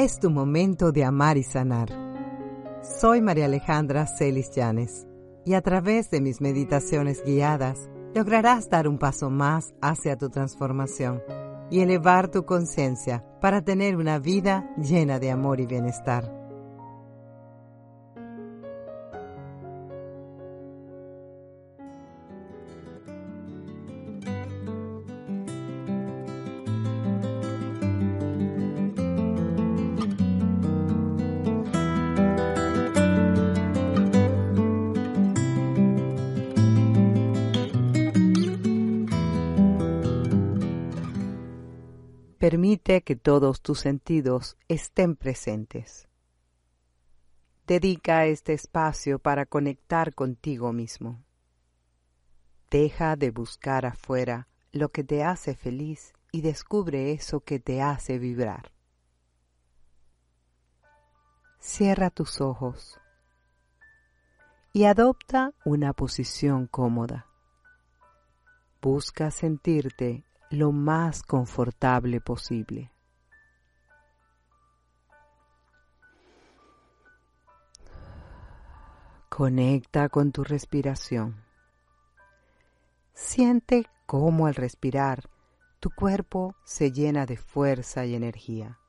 Es tu momento de amar y sanar. Soy María Alejandra Celis Llanes y a través de mis meditaciones guiadas lograrás dar un paso más hacia tu transformación y elevar tu conciencia para tener una vida llena de amor y bienestar. Permite que todos tus sentidos estén presentes. Dedica este espacio para conectar contigo mismo. Deja de buscar afuera lo que te hace feliz y descubre eso que te hace vibrar. Cierra tus ojos y adopta una posición cómoda. Busca sentirte lo más confortable posible. Conecta con tu respiración. Siente cómo al respirar tu cuerpo se llena de fuerza y energía.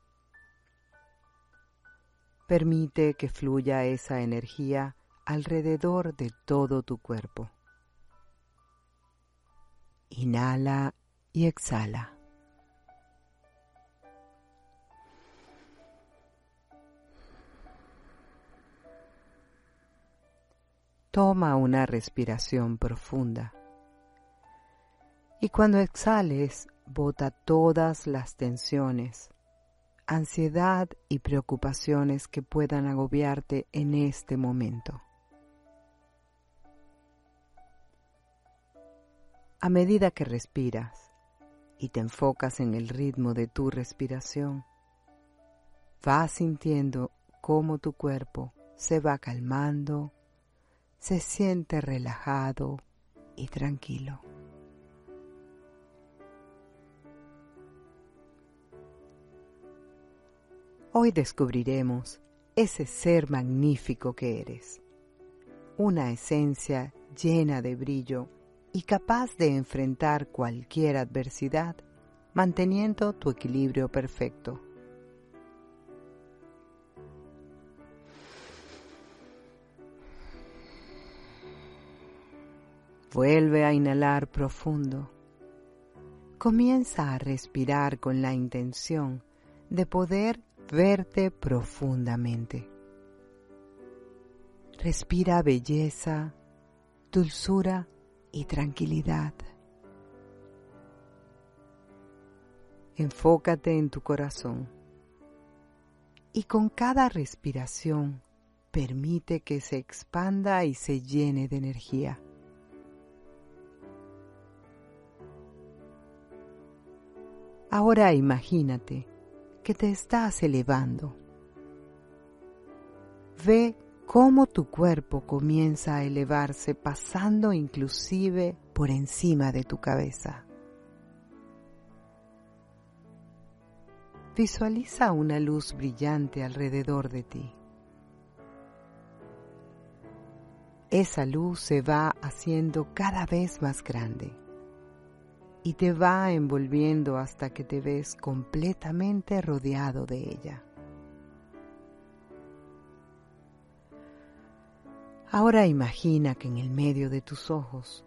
Permite que fluya esa energía alrededor de todo tu cuerpo. Inhala y exhala. Toma una respiración profunda y cuando exhales, bota todas las tensiones, ansiedad y preocupaciones que puedan agobiarte en este momento. A medida que respiras, y te enfocas en el ritmo de tu respiración, vas sintiendo cómo tu cuerpo se va calmando, se siente relajado y tranquilo. Hoy descubriremos ese ser magnífico que eres, una esencia llena de brillo y capaz de enfrentar cualquier adversidad manteniendo tu equilibrio perfecto. Vuelve a inhalar profundo. Comienza a respirar con la intención de poder verte profundamente. Respira belleza, dulzura y tranquilidad. Enfócate en tu corazón y con cada respiración permite que se expanda y se llene de energía. Ahora imagínate que te estás elevando. Ve cómo tu cuerpo comienza a elevarse pasando inclusive por encima de tu cabeza. Visualiza una luz brillante alrededor de ti. Esa luz se va haciendo cada vez más grande y te va envolviendo hasta que te ves completamente rodeado de ella. Ahora imagina que en el medio de tus ojos,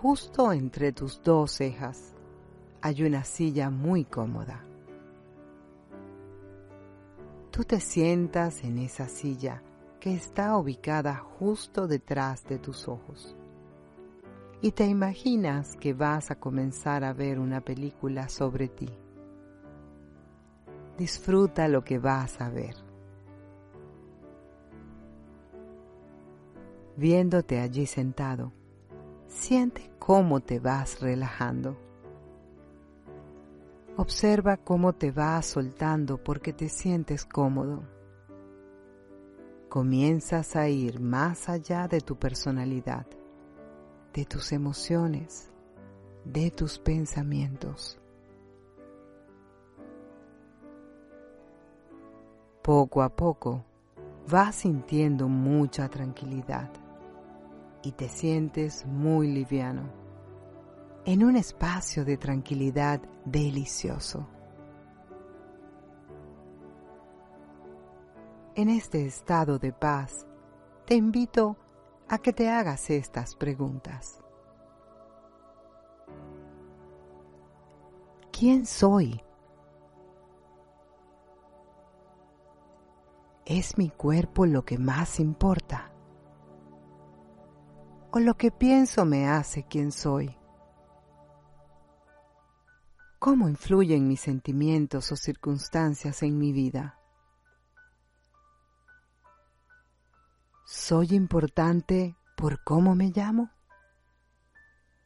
justo entre tus dos cejas, hay una silla muy cómoda. Tú te sientas en esa silla que está ubicada justo detrás de tus ojos. y te imaginas que vas a comenzar a ver una película sobre ti. Disfruta lo que vas a ver. Viéndote allí sentado, siente cómo te vas relajando. Observa cómo te vas soltando porque te sientes cómodo. Comienzas a ir más allá de tu personalidad de tus emociones, de tus pensamientos. Poco a poco vas sintiendo mucha tranquilidad y te sientes muy liviano, en un espacio de tranquilidad delicioso. En este estado de paz, te invito a que te hagas estas preguntas. ¿Quién soy? ¿Es mi cuerpo lo que más importa? ¿O lo que pienso me hace quien soy? ¿Cómo influyen mis sentimientos o circunstancias en mi vida? ¿Soy importante por cómo me llamo?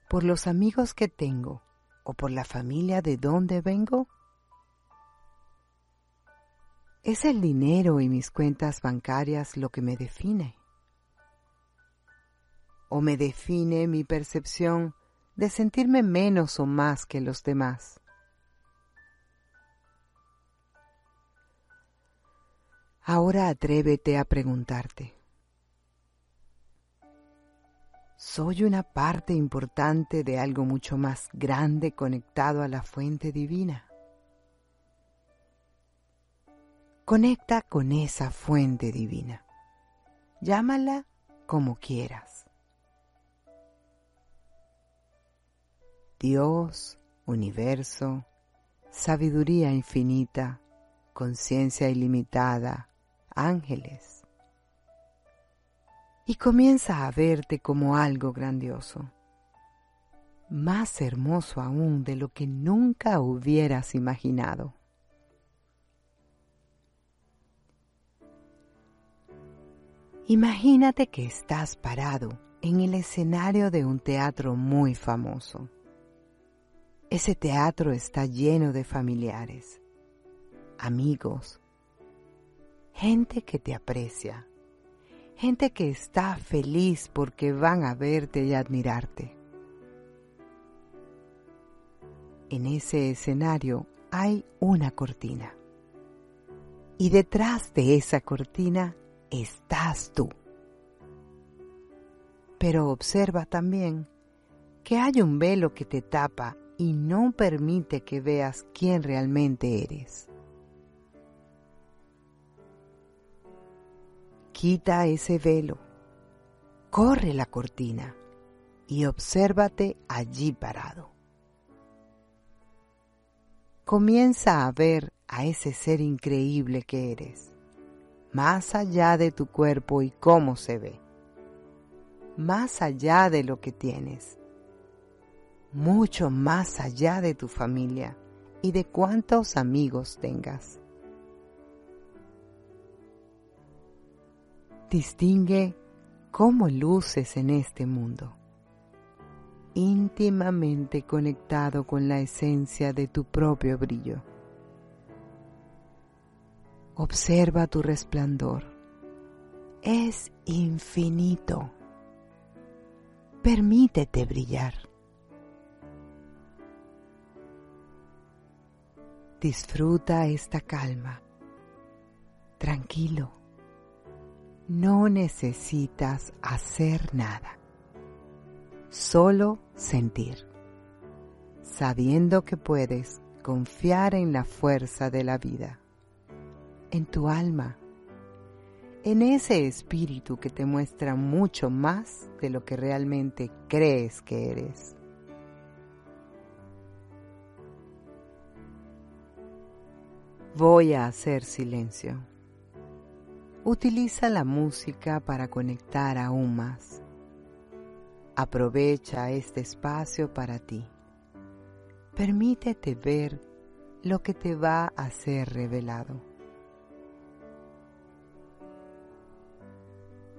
¿Por los amigos que tengo o por la familia de donde vengo? ¿Es el dinero y mis cuentas bancarias lo que me define? ¿O me define mi percepción de sentirme menos o más que los demás? Ahora atrévete a preguntarte, soy una parte importante de algo mucho más grande conectado a la fuente divina. Conecta con esa fuente divina. Llámala como quieras. Dios, universo, sabiduría infinita, conciencia ilimitada, ángeles y comienza a verte como algo grandioso, más hermoso aún de lo que nunca hubieras imaginado. Imagínate que estás parado en el escenario de un teatro muy famoso. Ese teatro está lleno de familiares, amigos, gente que te aprecia gente que está feliz porque van a verte y admirarte. En ese escenario hay una cortina. Y detrás de esa cortina estás tú. Pero observa también que hay un velo que te tapa y no permite que veas quién realmente eres. Quita ese velo, corre la cortina y obsérvate allí parado. Comienza a ver a ese ser increíble que eres, más allá de tu cuerpo y cómo se ve, más allá de lo que tienes, mucho más allá de tu familia y de cuántos amigos tengas. distingue cómo luces en este mundo, íntimamente conectado con la esencia de tu propio brillo. Observa tu resplandor. Es infinito. Permítete brillar. Disfruta esta calma. Tranquilo. No necesitas hacer nada, solo sentir, sabiendo que puedes confiar en la fuerza de la vida, en tu alma, en ese espíritu que te muestra mucho más de lo que realmente crees que eres. Voy a hacer silencio utiliza la música para conectar aún más. Aprovecha este espacio para ti. Permítete ver lo que te va a ser revelado.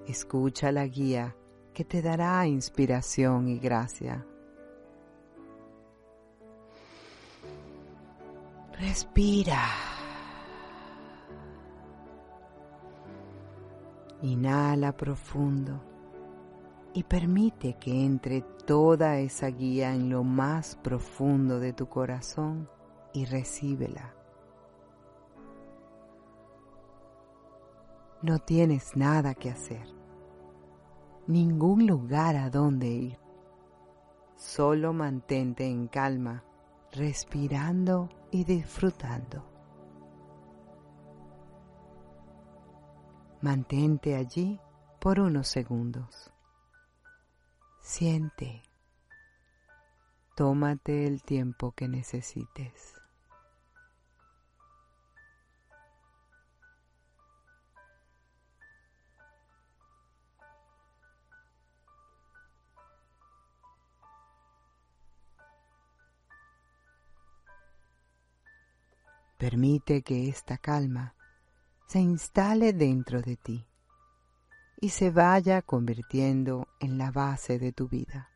Escucha la guía que te dará inspiración y gracia. Respira. Inhala profundo y permite que entre toda esa guía en lo más profundo de tu corazón y recíbela. No tienes nada que hacer, ningún lugar a donde ir. Solo mantente en calma, respirando y disfrutando. Mantente allí por unos segundos. Siente. Tómate el tiempo que necesites. Permite que esta calma se instale dentro de ti y se vaya convirtiendo en la base de tu vida.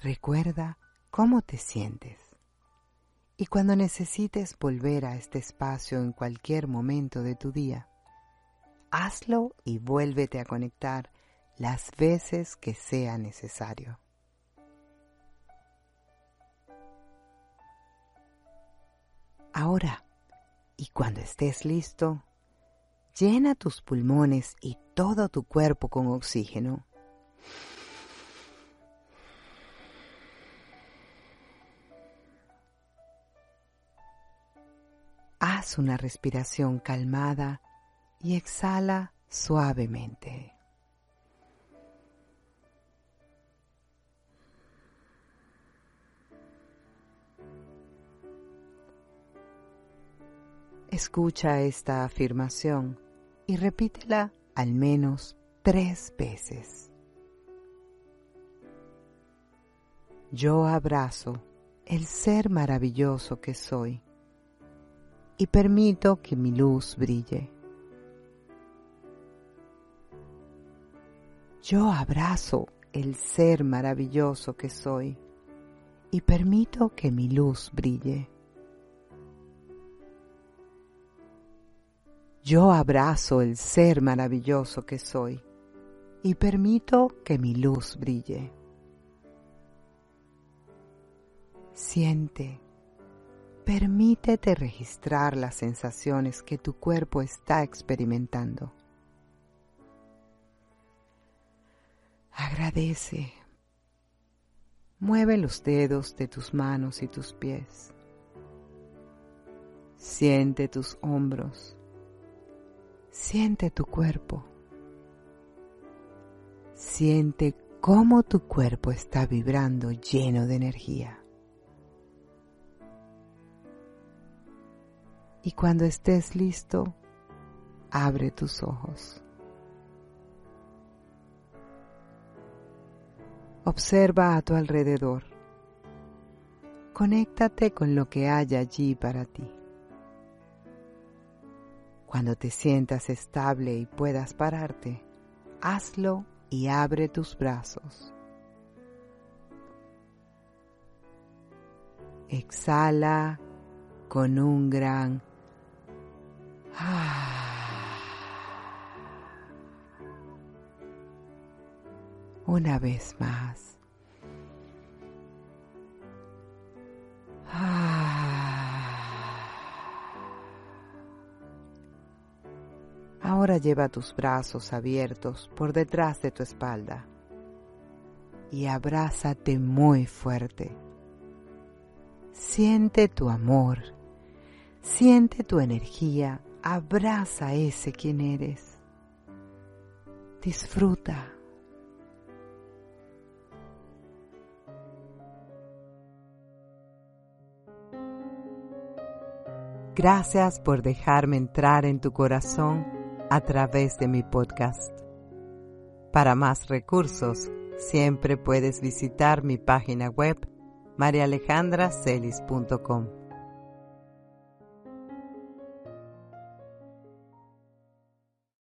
Recuerda cómo te sientes y cuando necesites volver a este espacio en cualquier momento de tu día, hazlo y vuélvete a conectar las veces que sea necesario. Ahora, y cuando estés listo, llena tus pulmones y todo tu cuerpo con oxígeno. Haz una respiración calmada y exhala suavemente. Escucha esta afirmación y repítela al menos tres veces. Yo abrazo el ser maravilloso que soy y permito que mi luz brille. Yo abrazo el ser maravilloso que soy y permito que mi luz brille. Yo abrazo el ser maravilloso que soy y permito que mi luz brille. Siente, permítete registrar las sensaciones que tu cuerpo está experimentando. Agradece. Mueve los dedos de tus manos y tus pies. Siente tus hombros Siente tu cuerpo. Siente cómo tu cuerpo está vibrando lleno de energía. Y cuando estés listo, abre tus ojos. Observa a tu alrededor. Conéctate con lo que hay allí para ti. Cuando te sientas estable y puedas pararte, hazlo y abre tus brazos. Exhala con un gran una vez más. Ahora lleva tus brazos abiertos por detrás de tu espalda y abrázate muy fuerte. Siente tu amor, siente tu energía, abraza ese quien eres. Disfruta. Gracias por dejarme entrar en tu corazón a través de mi podcast. Para más recursos, siempre puedes visitar mi página web marialejandracelis.com.